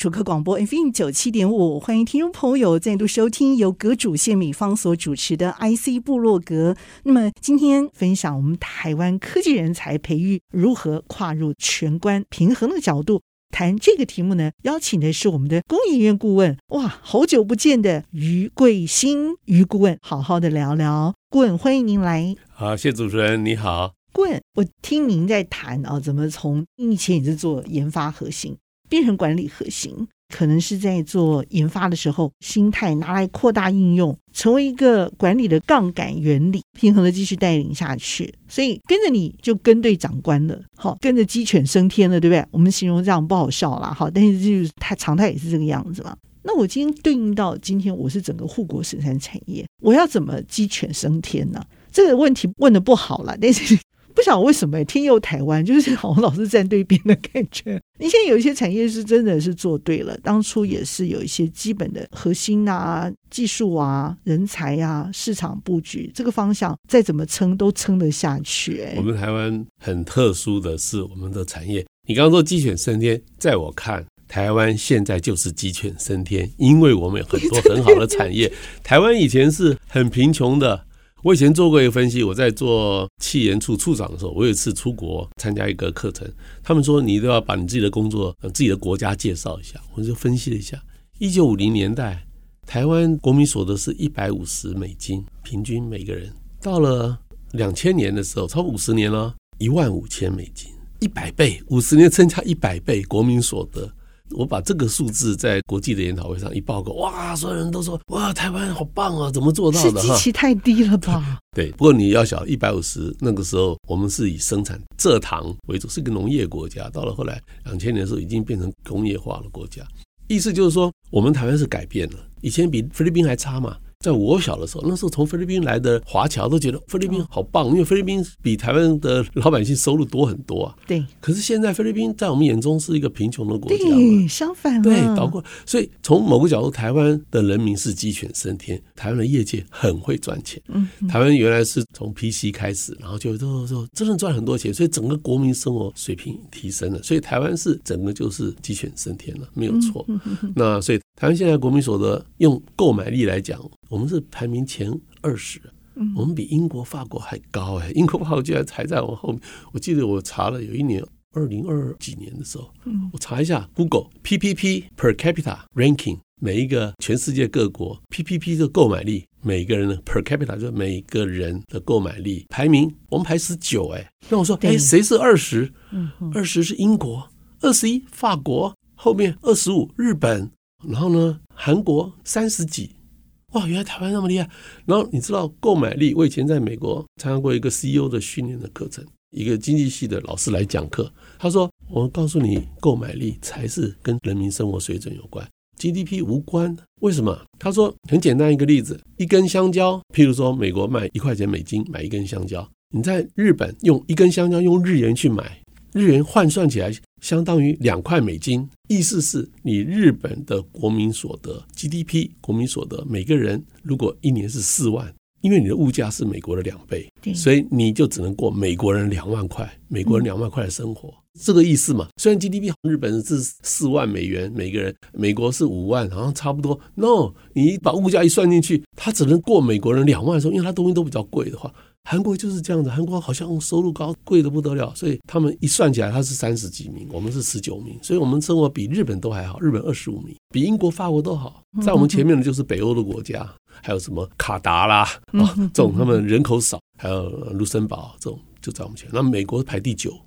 主客广播 FM 九七点五，欢迎听众朋友再度收听由阁主谢美芳所主持的 IC 部落格。那么今天分享我们台湾科技人才培育如何跨入全观平衡的角度谈这个题目呢？邀请的是我们的工研院顾问，哇，好久不见的于贵新于顾问，好好的聊聊。顾问，欢迎您来。好，谢谢主持人，你好。顾问，我听您在谈啊，怎么从以前也是做研发核心。变成管理核心，可能是在做研发的时候，心态拿来扩大应用，成为一个管理的杠杆原理，平衡的继续带领下去。所以跟着你就跟对长官了，好，跟着鸡犬升天了，对不对？我们形容这样不好笑啦，好，但是就是它常态也是这个样子嘛。那我今天对应到今天，我是整个护国神山产业，我要怎么鸡犬升天呢？这个问题问得不好了，但是。不晓得为什么天佑台湾，就是好像老是站对边的感觉。你现在有一些产业是真的是做对了，当初也是有一些基本的核心啊、技术啊、人才啊、市场布局这个方向，再怎么撑都撑得下去。哎，我们台湾很特殊的是我们的产业。你刚刚说鸡犬升天，在我看，台湾现在就是鸡犬升天，因为我们有很多很好的产业。台湾以前是很贫穷的。我以前做过一个分析，我在做气研处处长的时候，我有一次出国参加一个课程，他们说你都要把你自己的工作、自己的国家介绍一下，我就分析了一下，一九五零年代台湾国民所得是一百五十美金，平均每个人，到了两千年的时候，超过五十年了，一万五千美金，一百倍，五十年增加一百倍国民所得。我把这个数字在国际的研讨会上一报告，哇，所有人都说，哇，台湾好棒啊，怎么做到的？是机器太低了吧？对，不过你要想，一百五十那个时候，我们是以生产蔗糖为主，是个农业国家。到了后来，两千年的时候，已经变成工业化的国家。意思就是说，我们台湾是改变了，以前比菲律宾还差嘛。在我小的时候，那时候从菲律宾来的华侨都觉得菲律宾好棒，因为菲律宾比台湾的老百姓收入多很多啊。对。可是现在菲律宾在我们眼中是一个贫穷的国家。对，相反。对，包括。所以从某个角度，台湾的人民是鸡犬升天，台湾的业界很会赚钱。嗯。台湾原来是从 PC 开始，然后就就就真的赚很多钱，所以整个国民生活水平提升了，所以台湾是整个就是鸡犬升天了，没有错。那所以台湾现在国民所得用购买力来讲。我们是排名前二十，我们比英国、法国还高哎！英国、法国居然还在我后面。我记得我查了有一年，二零二几年的时候，我查一下 Google PPP per capita ranking，每一个全世界各国 PPP 的购买力，每个人的 per capita 就是每个人的购买力排名，我们排十九哎。那我说，哎，谁是二十？二十是英国，二十一法国，后面二十五日本，然后呢，韩国三十几。哇，原来台湾那么厉害！然后你知道购买力？我以前在美国参加过一个 CEO 的训练的课程，一个经济系的老师来讲课。他说：“我告诉你，购买力才是跟人民生活水准有关，GDP 无关。为什么？”他说：“很简单一个例子，一根香蕉，譬如说美国卖一块钱美金买一根香蕉，你在日本用一根香蕉用日元去买，日元换算起来。”相当于两块美金，意思是你日本的国民所得 GDP 国民所得每个人如果一年是四万，因为你的物价是美国的两倍，所以你就只能过美国人两万块，美国人两万块的生活，这个意思嘛。虽然 GDP 日本是四万美元每个人，美国是五万，好像差不多。No，你把物价一算进去，他只能过美国人两万的时候，因为他东西都比较贵的话。韩国就是这样子，韩国好像收入高，贵的不得了，所以他们一算起来，他是三十几名，我们是十九名，所以我们生活比日本都还好，日本二十五名，比英国、法国都好。在我们前面的就是北欧的国家，还有什么卡达啦啊，这种他们人口少，还有卢森堡这种就在我们前面。那美国排第九，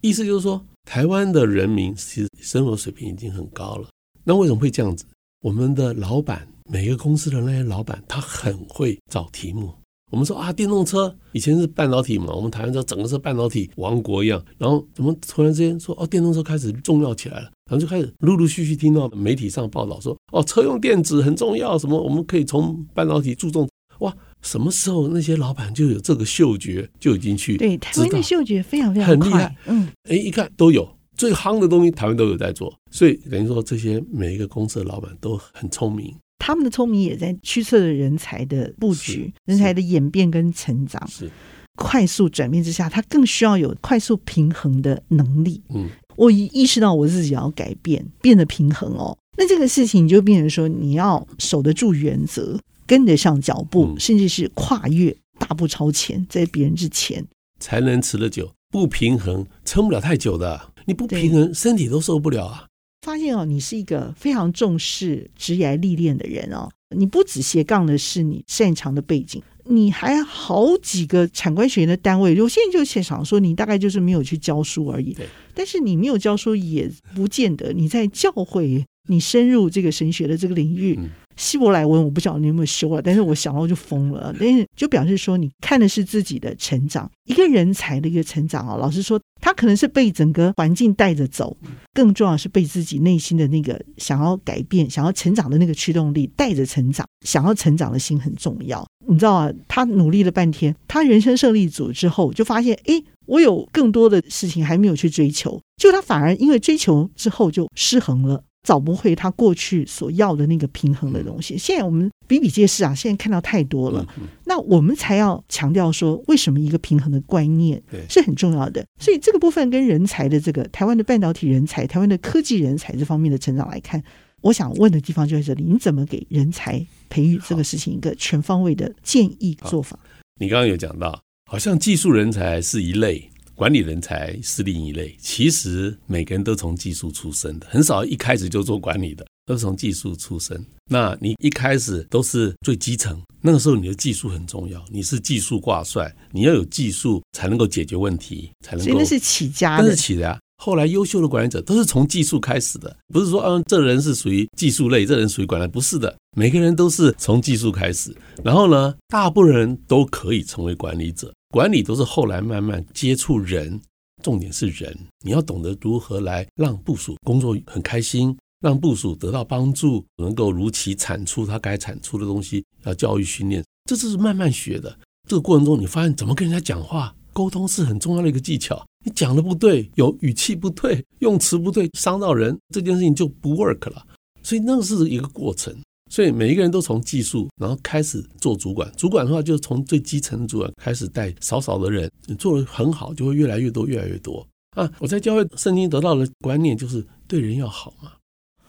意思就是说，台湾的人民其实生活水平已经很高了。那为什么会这样子？我们的老板，每个公司的那些老板，他很会找题目。我们说啊，电动车以前是半导体嘛，我们台湾这整个是半导体王国一样。然后怎么突然之间说哦，电动车开始重要起来了，然后就开始陆陆续续听到媒体上报道说哦，车用电子很重要，什么我们可以从半导体注重哇，什么时候那些老板就有这个嗅觉，就已经去对台湾的嗅觉非常非常很厉害。嗯，哎，一看都有最夯的东西，台湾都有在做，所以等于说这些每一个公司的老板都很聪明。他们的聪明也在驱策着人才的布局、人才的演变跟成长。是快速转变之下，他更需要有快速平衡的能力。嗯，我意识到我自己要改变，变得平衡哦。那这个事情就变成说，你要守得住原则，跟得上脚步，嗯、甚至是跨越大步超前，在别人之前，才能持得久。不平衡撑不了太久的，你不平衡，身体都受不了啊。发现哦，你是一个非常重视职业历练的人哦。你不只斜杠的是你擅长的背景，你还好几个产官学研的单位。我现在就现场说，你大概就是没有去教书而已。对但是你没有教书，也不见得你在教会。你深入这个神学的这个领域，希伯来文我不晓得你有没有修啊，但是我想到就疯了。但是就表示说，你看的是自己的成长，一个人才的一个成长啊。老实说，他可能是被整个环境带着走，更重要是被自己内心的那个想要改变、想要成长的那个驱动力带着成长。想要成长的心很重要，你知道啊？他努力了半天，他人生胜利组之后，就发现，哎，我有更多的事情还没有去追求，就他反而因为追求之后就失衡了。找不回他过去所要的那个平衡的东西。现在我们比比皆是啊，现在看到太多了。那我们才要强调说，为什么一个平衡的观念是很重要的。所以这个部分跟人才的这个台湾的半导体人才、台湾的科技人才这方面的成长来看，我想问的地方就在这里：你怎么给人才培育这个事情一个全方位的建议做法？你刚刚有讲到，好像技术人才是一类。管理人才是另一类，其实每个人都从技术出身的，很少一开始就做管理的，都是从技术出身。那你一开始都是最基层，那个时候你的技术很重要，你是技术挂帅，你要有技术才能够解决问题，才能够。所以那是起家的，那是起家。后来优秀的管理者都是从技术开始的，不是说嗯，这人是属于技术类，这人属于管理，不是的，每个人都是从技术开始。然后呢，大部分人都可以成为管理者。管理都是后来慢慢接触人，重点是人。你要懂得如何来让部属工作很开心，让部属得到帮助，能够如期产出他该产出的东西。要教育训练，这就是慢慢学的。这个过程中，你发现怎么跟人家讲话，沟通是很重要的一个技巧。你讲的不对，有语气不对，用词不对，伤到人，这件事情就不 work 了。所以那个是一个过程。所以每一个人都从技术，然后开始做主管。主管的话，就是从最基层的主管开始带少少的人，你做的很好，就会越来越多，越来越多啊！我在教会圣经得到的观念就是对人要好嘛，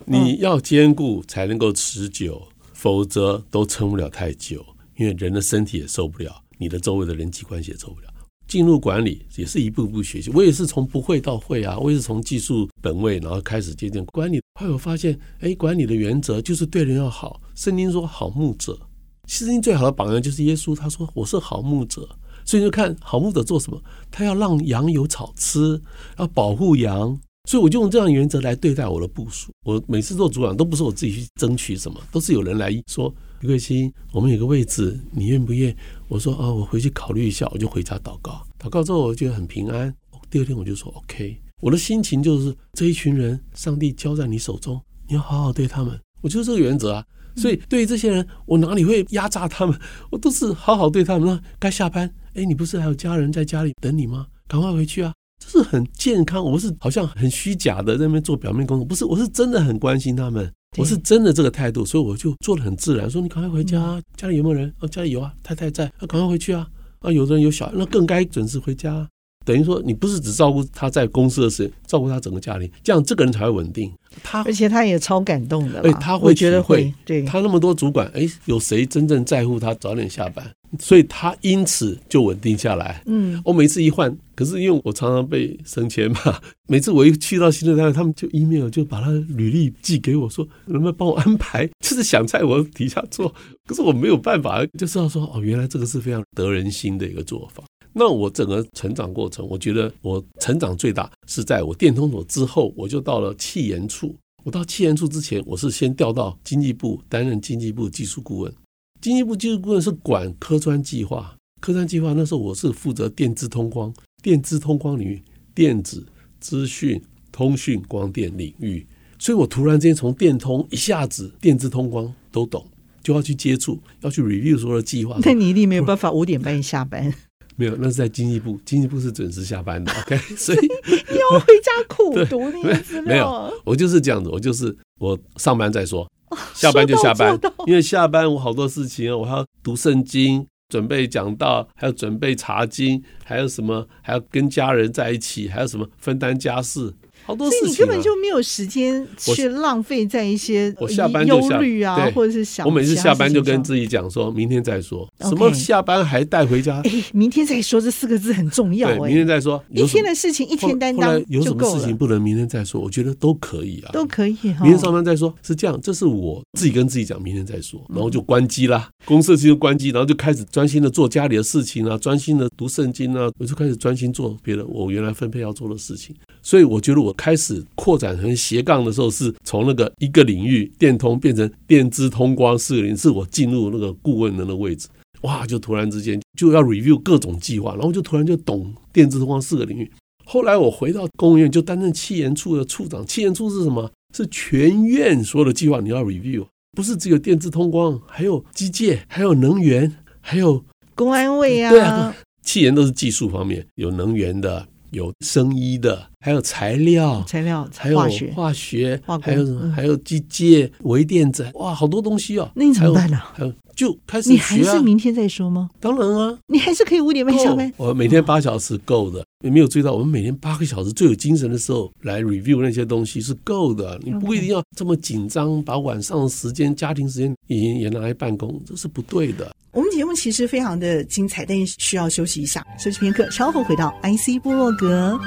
你要兼顾才能够持久，否则都撑不了太久，因为人的身体也受不了，你的周围的人际关系也受不了。进入管理也是一步步学习，我也是从不会到会啊，我也是从技术本位，然后开始接近管理。后来我发现，哎，管理的原则就是对人要好。圣经说好牧者，圣经最好的榜样就是耶稣，他说我是好牧者。所以就看好牧者做什么，他要让羊有草吃，要保护羊。所以我就用这样原则来对待我的部属。我每次做主管都不是我自己去争取什么，都是有人来说。余桂兴，我们有个位置，你愿不愿？我说啊，我回去考虑一下，我就回家祷告。祷告之后，我觉得很平安。第二天我就说 OK，我的心情就是这一群人，上帝交在你手中，你要好好对他们。我就是这个原则啊。所以对于这些人，我哪里会压榨他们？我都是好好对他们。说该下班，哎，你不是还有家人在家里等你吗？赶快回去啊！这是很健康，我是好像很虚假的在那边做表面工作，不是，我是真的很关心他们。我是真的这个态度，所以我就做的很自然。说你赶快回家，家里有没有人？哦，家里有啊，太太在。啊，赶快回去啊！啊，有的人有小孩，那更该准时回家。等于说，你不是只照顾他在公司的事，照顾他整个家庭，这样这个人才会稳定。他而且他也超感动的，哎，他会觉得会，对，他那么多主管，哎，有谁真正在乎他早点下班？所以他因此就稳定下来。嗯，我每次一换，可是因为我常常被升迁嘛，每次我一去到新的单位，他们就 email 就把他履历寄给我说，能不能帮我安排？就是想在我底下做，可是我没有办法，就知道说哦，原来这个是非常得人心的一个做法。那我整个成长过程，我觉得我成长最大是在我电通所之后，我就到了气研处。我到气研处之前，我是先调到经济部担任经济部技术顾问。经济部技术顾问是管科专计划，科专计划那时候我是负责电资通光，电资通光领域，电子、资讯、通讯、光电领域，所以我突然间从电通一下子电资通光都懂，就要去接触，要去 review 所有的计划。那你一定没有办法五点半下班。没有，那是在经济部，经济部是准时下班的。OK，所以要回家苦读那个资料。没有，我就是这样子，我就是我上班再说，下班就下班，因为下班我好多事情，我还要读圣经。准备讲道，还要准备查经，还有什么？还要跟家人在一起，还有什么分担家事？好多事情、啊，所以你根本就没有时间去浪费在一些我下班忧虑啊，或者是想。我每次下班就跟自己讲说，明天再说。什么下班还带回家？哎，明天再说这四个字很重要。对，明天再说。一天的事情一天担当，有什么事情不能明天再说？我觉得都可以啊，都可以。明天上班再说，是这样。这是我自己跟自己讲，明天再说，然后就关机啦。公司就关机，然后就开始专心的做家里的事情啊，专心的读圣经啊，我就开始专心做别的我原来分配要做的事情。所以我觉得我开始扩。展成斜杠的时候，是从那个一个领域电通变成电资通光四个领域，是我进入那个顾问的那个位置，哇，就突然之间就要 review 各种计划，然后就突然就懂电资通光四个领域。后来我回到公务院，就担任气研处的处长。气研处是什么？是全院所有的计划你要 review，不是只有电资通光，还有机械，还有能源，还有公安卫啊。对啊，气研都是技术方面，有能源的。有生医的，还有材料，材料，还有化学，化学，还有什么？还有机械、微电子，哇，好多东西哦。那你怎么办呢？还有就开始。你还是明天再说吗？当然啊，你还是可以五点半下班。我每天八小时够的，你没有注意到，我们每天八个小时最有精神的时候来 review 那些东西是够的。你不一定要这么紧张，把晚上的时间、家庭时间也也拿来办公，这是不对的。我们节目其实非常的精彩，但是需要休息一下，休息片刻，稍后回到 IC 部落格。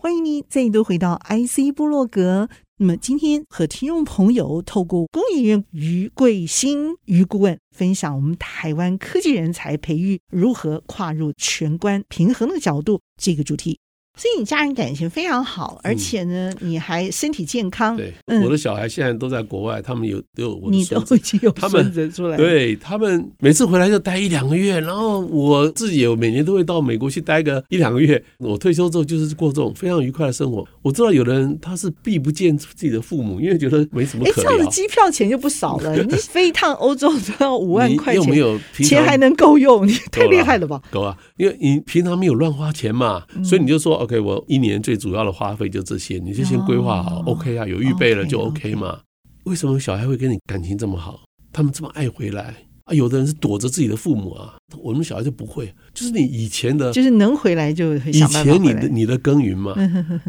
欢迎您再度回到 IC 部落格。那么今天和听众朋友透过工研院于桂新于顾问分享我们台湾科技人才培育如何跨入全关平衡的角度这个主题。所以你家人感情非常好，而且呢，你还身体健康。对，我的小孩现在都在国外，他们有都有我你都已经有孙子出来。对，他们每次回来就待一两个月，然后我自己有每年都会到美国去待个一两个月。我退休之后就是过这种非常愉快的生活。我知道有的人他是避不见自己的父母，因为觉得没什么可聊。哎，这样的机票钱就不少了，你飞一趟欧洲都要五万块钱，又没有钱还能够用，你太厉害了吧？够啊，因为你平常没有乱花钱嘛，所以你就说。OK，我一年最主要的花费就这些，你就先规划好。OK 啊，有预备了就 OK 嘛。为什么小孩会跟你感情这么好？他们这么爱回来？啊，有的人是躲着自己的父母啊，我们小孩就不会，就是你以前的，就是能回来就以前你的你的耕耘嘛，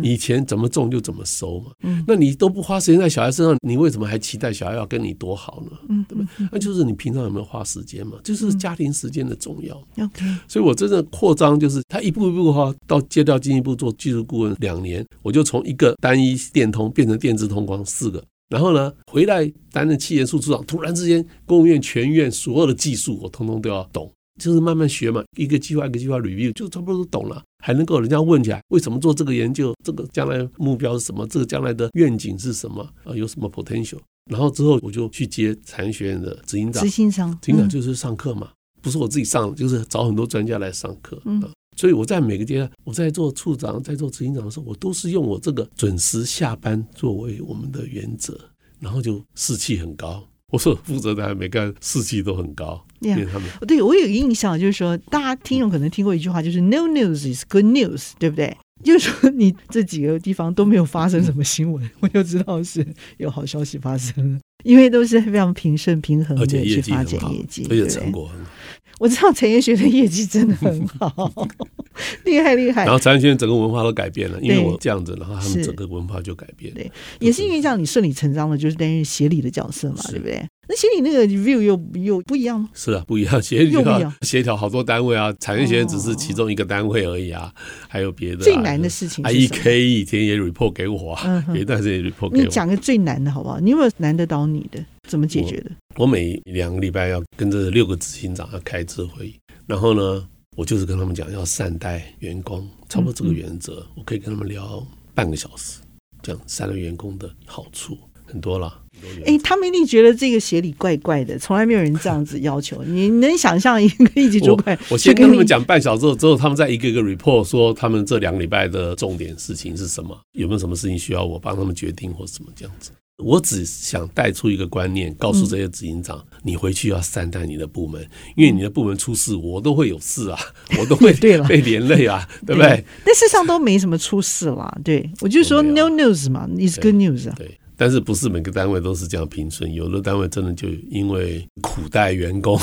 以前怎么种就怎么收嘛，那你都不花时间在小孩身上，你为什么还期待小孩要跟你多好呢？对不对？那就是你平常有没有花时间嘛？就是家庭时间的重要。OK，所以我真的扩张就是他一步一步的话，到接到进一步做技术顾问两年，我就从一个单一电通变成电子通光四个。然后呢，回来担任企研处处长，突然之间，公务院全院所有的技术我通通都要懂，就是慢慢学嘛，一个计划一个计划 review 就差不多都懂了，还能够人家问起来，为什么做这个研究，这个将来目标是什么，这个将来的愿景是什么啊，有什么 potential？然后之后我就去接产业学院的执行长，执行长，执行长就是上课。嘛，不是我自己上，就是找很多专家来上课，嗯。所以我在每个阶段，我在做处长，在做执行长的时候，我都是用我这个准时下班作为我们的原则，然后就士气很高。我说负责的每个人士气都很高，因为他们对我有个印象，就是说大家听众可能听过一句话，就是 “No news is good news”，对不对？就是说你这几个地方都没有发生什么新闻，我就知道是有好消息发生了，因为都是非常平顺平衡的去发展业绩，而且成果很好。我知道产业学的业绩真的很好，厉害厉害。然后产业学整个文化都改变了，因为我这样子，然后他们整个文化就改变了。对，也是因为这样，你顺理成章的就是担任协理的角色嘛，对不对？那协理那个 view 又又不一样吗？是啊，不一样。协理要协调好多单位啊，产业学院只是其中一个单位而已啊，还有别的。最难的事情，IEK 以前也 report 给我啊，有一段时间也 report 给我。你讲个最难的好不好？你有没有难得倒你的？怎么解决的？我每两个礼拜要跟着六个执行长要开次会议，然后呢，我就是跟他们讲要善待员工，差不多这个原则，我可以跟他们聊半个小时，这样善待员工的好处很多了。哎，他们一定觉得这个协理怪怪的，从来没有人这样子要求。你能想象一个一级主管我？我先跟他们讲半小时之后，之后他们再一个一个 report 说他们这两个礼拜的重点事情是什么，有没有什么事情需要我帮他们决定或什么这样子。我只想带出一个观念，告诉这些执行长，嗯、你回去要善待你的部门，因为你的部门出事，我都会有事啊，我都会 被连累啊，对不对？但事实上都没什么出事啦。对，我就说 no news 嘛，is good news 啊。对，但是不是每个单位都是这样平顺，有的单位真的就因为苦待员工，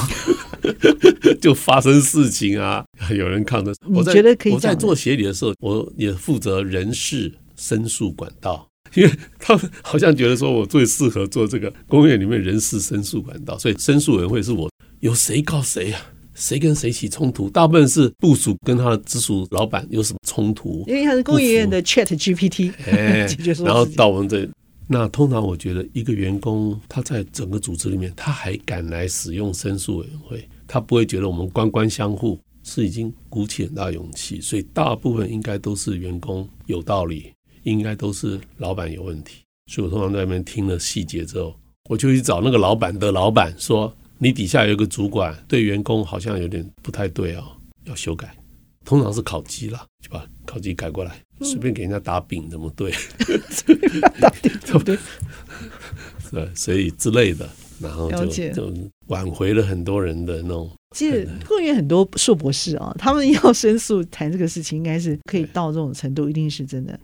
就发生事情啊，有人抗争。我觉得可以？我在做协理的时候，我也负责人事申诉管道。因为他们好像觉得说我最适合做这个公园里面人事申诉管道，所以申诉委员会是我有谁告谁啊？谁跟谁起冲突？大部分是部属跟他的直属老板有什么冲突？因为他是工研院的 Chat GPT，哎，然后到我们这，那通常我觉得一个员工他在整个组织里面，他还敢来使用申诉委员会，他不会觉得我们官官相护，是已经鼓起很大勇气，所以大部分应该都是员工有道理。应该都是老板有问题，所以我通常在那边听了细节之后，我就去找那个老板的老板说：“你底下有一个主管，对员工好像有点不太对哦，要修改。”通常是烤鸡了，就把烤鸡改过来，随便给人家打饼怎么对？打饼对不对？对，所以之类的，然后就就挽回了很多人的那种。其实公园很多硕博士啊，他们要申诉谈这个事情，应该是可以到这种程度，一定是真的。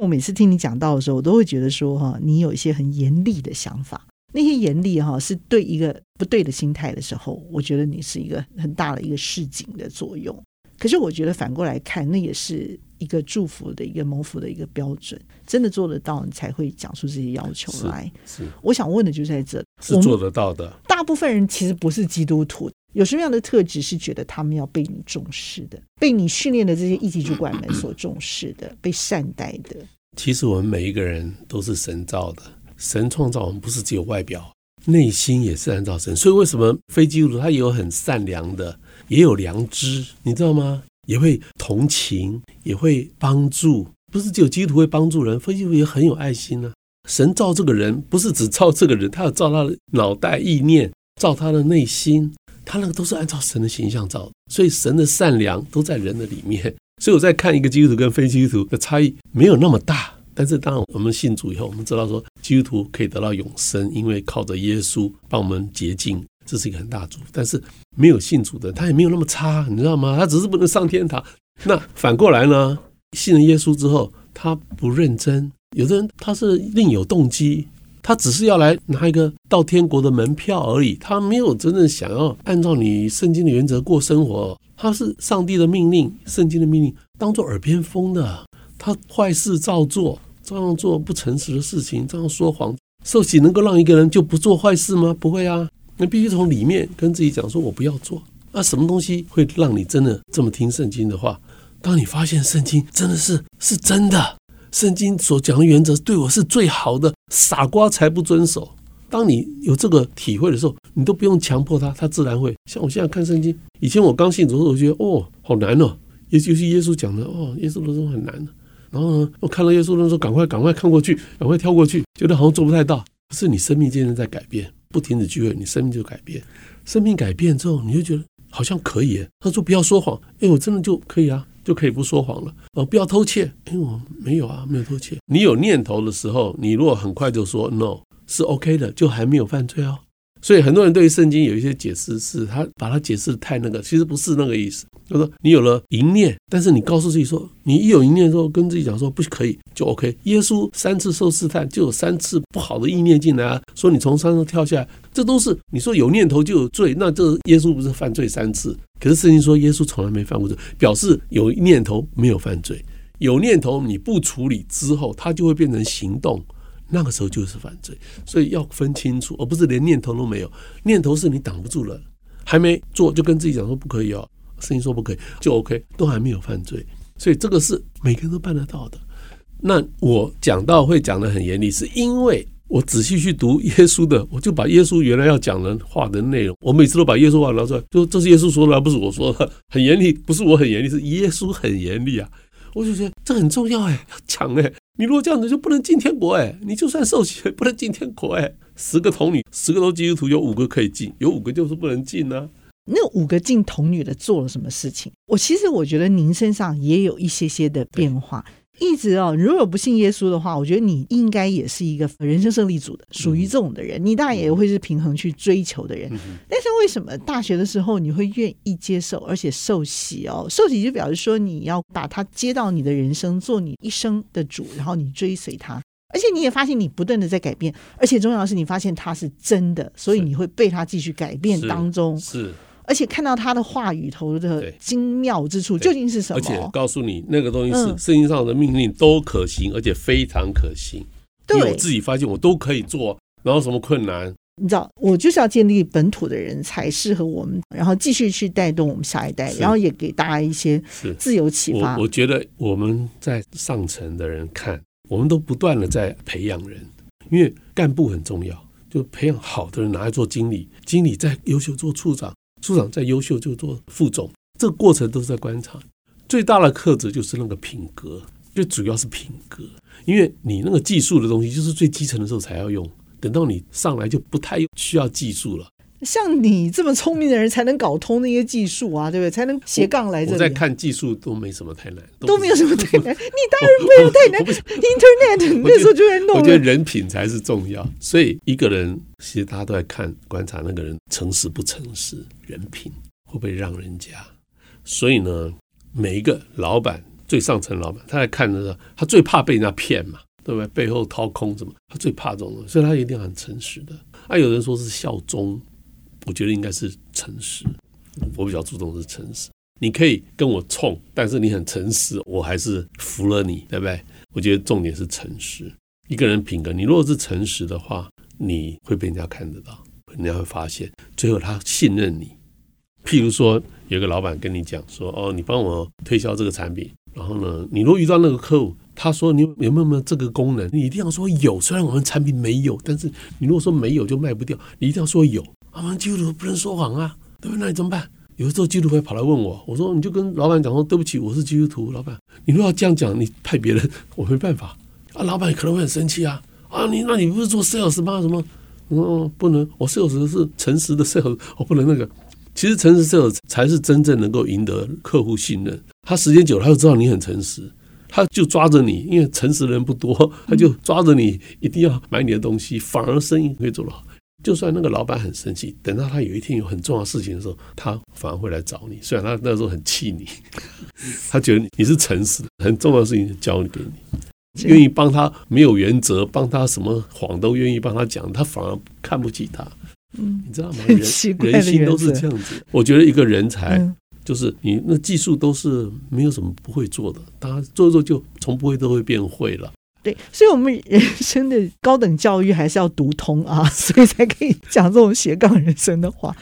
我每次听你讲到的时候，我都会觉得说哈，你有一些很严厉的想法。那些严厉哈，是对一个不对的心态的时候，我觉得你是一个很大的一个示警的作用。可是我觉得反过来看，那也是一个祝福的一个谋福的一个标准。真的做得到，你才会讲出这些要求来。是，是我想问的就在这，是做得到的。大部分人其实不是基督徒。有什么样的特质是觉得他们要被你重视的，被你训练的这些一级主管们所重视的，被善待的？其实我们每一个人都是神造的，神创造我们不是只有外表，内心也是按照神。所以为什么非基督徒他也有很善良的，也有良知，你知道吗？也会同情，也会帮助，不是只有基督徒会帮助人，非基督徒也很有爱心呢、啊。神造这个人不是只造这个人，他要造他的脑袋意念，造他的内心。他那个都是按照神的形象造，所以神的善良都在人的里面。所以我在看一个基督徒跟非基督徒的差异没有那么大，但是当我们信主以后，我们知道说基督徒可以得到永生，因为靠着耶稣帮我们洁净，这是一个很大的祝福。但是没有信主的他也没有那么差，你知道吗？他只是不能上天堂。那反过来呢？信了耶稣之后，他不认真，有的人他是另有动机。他只是要来拿一个到天国的门票而已，他没有真正想要按照你圣经的原则过生活。他是上帝的命令，圣经的命令当做耳边风的。他坏事照做，照样做不诚实的事情，照样说谎。受洗能够让一个人就不做坏事吗？不会啊，你必须从里面跟自己讲说：“我不要做。”那什么东西会让你真的这么听圣经的话？当你发现圣经真的是是真的。圣经所讲的原则对我是最好的，傻瓜才不遵守。当你有这个体会的时候，你都不用强迫他，他自然会。像我现在看圣经，以前我刚信主的时候，我觉得哦，好难哦，尤其是耶稣讲的哦，耶稣的说很难的。然后呢，我看到耶稣的时候，赶快赶快看过去，赶快跳过去，觉得好像做不太到。可是你生命渐渐在改变，不停止聚会，你生命就改变。生命改变之后，你就觉得好像可以。他说不要说谎，哎，我真的就可以啊。就可以不说谎了哦，不要偷窃，因为我没有啊，没有偷窃。你有念头的时候，你如果很快就说 no，是 OK 的，就还没有犯罪哦。所以很多人对于圣经有一些解释，是他把它解释得太那个，其实不是那个意思。就说你有了淫念，但是你告诉自己说，你一有淫念之后，跟自己讲说不可以，就 OK。耶稣三次受试探，就有三次不好的意念进来啊，说你从山上跳下来，这都是你说有念头就有罪，那这耶稣不是犯罪三次？可是圣经说耶稣从来没犯过罪，表示有念头没有犯罪，有念头你不处理之后，它就会变成行动。那个时候就是犯罪，所以要分清楚，而不是连念头都没有。念头是你挡不住了，还没做就跟自己讲说不可以哦，声音说不可以就 OK，都还没有犯罪，所以这个是每个人都办得到的。那我讲到会讲得很严厉，是因为我仔细去读耶稣的，我就把耶稣原来要讲的话的内容，我每次都把耶稣话拿出来，就这是耶稣说的，而不是我说的，很严厉，不是我很严厉，是耶稣很严厉啊。我就觉得这很重要哎，要讲哎。你如果这样子就不能进天国哎，你就算受洗也不能进天国哎。十个童女，十个都基督徒，有五个可以进，有五个就是不能进呢、那五个进童女的做了什么事情？我其实我觉得您身上也有一些些的变化。一直哦，如果不信耶稣的话，我觉得你应该也是一个人生胜利组的，属于这种的人。你当然也会是平衡去追求的人。但是为什么大学的时候你会愿意接受，而且受洗哦？受洗就表示说你要把他接到你的人生，做你一生的主，然后你追随他。而且你也发现你不断的在改变，而且重要的是你发现他是真的，所以你会被他继续改变当中。是。是而且看到他的话语头的精妙之处究竟是什么？而且告诉你，那个东西是圣经上的命令都可行，而且非常可行。对，因为我自己发现我都可以做，然后什么困难？你知道，我就是要建立本土的人才适合我们，然后继续去带动我们下一代，然后也给大家一些自由启发。我我觉得我们在上层的人看，我们都不断的在培养人，因为干部很重要，就培养好的人拿来做经理，经理再优秀做处长。处长再优秀就做副总，这个过程都是在观察。最大的克制就是那个品格，最主要是品格。因为你那个技术的东西，就是最基层的时候才要用，等到你上来就不太需要技术了。像你这么聪明的人，才能搞通那些技术啊，对不对？才能斜杠来这里。我在看技术都没什么太难，都没有什么太难。你当然没 有太难。Internet 那时候就在弄。我觉得人品才是重要，所以一个人其实大家都在看观察那个人诚实不诚实，人品会不会让人家。所以呢，每一个老板最上层老板，他在看的时候，他最怕被人家骗嘛，对不对？背后掏空什么，他最怕这种东西，所以他一定很诚实的。啊，有人说是效忠。我觉得应该是诚实，我比较注重是诚实。你可以跟我冲，但是你很诚实，我还是服了你，对不对？我觉得重点是诚实。一个人品格，你如果是诚实的话，你会被人家看得到，人家会发现，最后他信任你。譬如说，有个老板跟你讲说：“哦，你帮我推销这个产品。”然后呢，你如果遇到那个客户，他说：“你有没有没有这个功能？”你一定要说有。虽然我们产品没有，但是你如果说没有就卖不掉，你一定要说有。我们基督徒不能说谎啊，对不对？那你怎么办？有的时候基督徒会跑来问我，我说你就跟老板讲说，对不起，我是基督徒，老板，你如果要这样讲，你派别人，我没办法啊。老板可能会很生气啊啊，你那你不是做 sales 吗？什么？我嗯，不能，我 sales 是诚实的 sales，我不能那个。其实诚实 sales 才是真正能够赢得客户信任。他时间久了，他就知道你很诚实，他就抓着你，因为诚实的人不多，他就抓着你，一定要买你的东西，反而生意会做得好。就算那个老板很生气，等到他有一天有很重要的事情的时候，他反而会来找你。虽然他那时候很气你，他觉得你是诚实的，很重要的事情交给你，愿意帮他没有原则，帮他什么谎都愿意帮他讲，他反而看不起他。嗯，你知道吗？人人心都是这样子。我觉得一个人才就是你那技术都是没有什么不会做的，他做做就从不会都会变会了。对，所以，我们人生的高等教育还是要读通啊，所以才可以讲这种斜杠人生的话。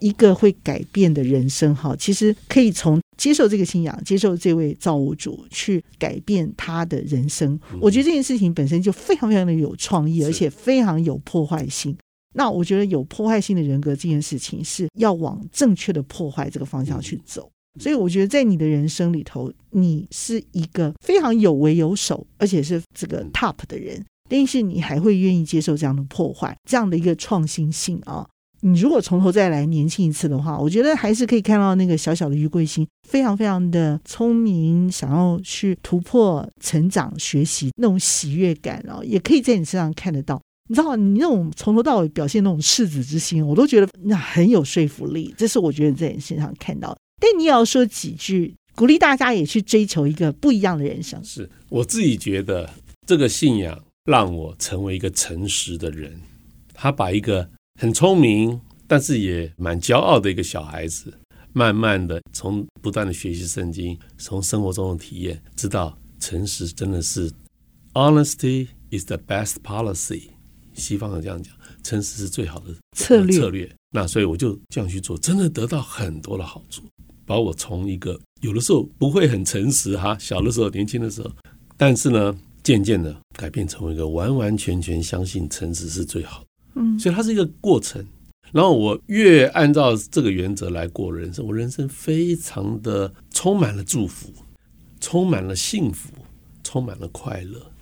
一个会改变的人生，哈，其实可以从接受这个信仰，接受这位造物主，去改变他的人生。我觉得这件事情本身就非常非常的有创意，而且非常有破坏性。那我觉得有破坏性的人格这件事情，是要往正确的破坏这个方向去走。所以我觉得，在你的人生里头，你是一个非常有为有守，而且是这个 top 的人。但是你还会愿意接受这样的破坏，这样的一个创新性啊！你如果从头再来年轻一次的话，我觉得还是可以看到那个小小的余桂心，非常非常的聪明，想要去突破、成长、学习那种喜悦感啊，也可以在你身上看得到。你知道，你那种从头到尾表现那种赤子之心，我都觉得那很有说服力。这是我觉得在你身上看到的。但你也要说几句，鼓励大家也去追求一个不一样的人生。是我自己觉得，这个信仰让我成为一个诚实的人。他把一个很聪明，但是也蛮骄傲的一个小孩子，慢慢的从不断的学习圣经，从生活中的体验，知道诚实真的是 honesty is the best policy。西方人这样讲，诚实是最好的策略。策略。那所以我就这样去做，真的得到很多的好处。把我从一个有的时候不会很诚实哈，小的时候、年轻的时候，但是呢，渐渐的改变成为一个完完全全相信诚实是最好的。嗯，所以它是一个过程。然后我越按照这个原则来过人生，我人生非常的充满了祝福。充满了幸福，充满了快乐。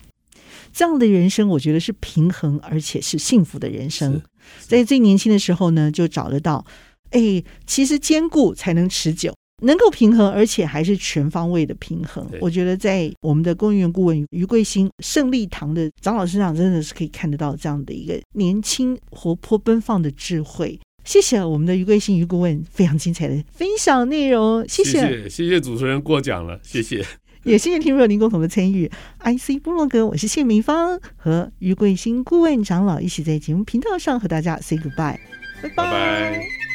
这样的人生，我觉得是平衡而且是幸福的人生。在最年轻的时候呢，就找得到，哎，其实兼顾才能持久，能够平衡，而且还是全方位的平衡。我觉得在我们的工研院顾问余桂兴胜利堂的长老身上，真的是可以看得到这样的一个年轻、活泼、奔放的智慧。谢谢我们的余桂兴余顾问非常精彩的分享内容，谢谢，谢谢，谢谢主持人过奖了，谢谢。也谢谢听众您共同的参与。IC 部落格，我是谢明芳，和余桂新顾问长老一起在节目频道上和大家 say goodbye，拜拜。Bye bye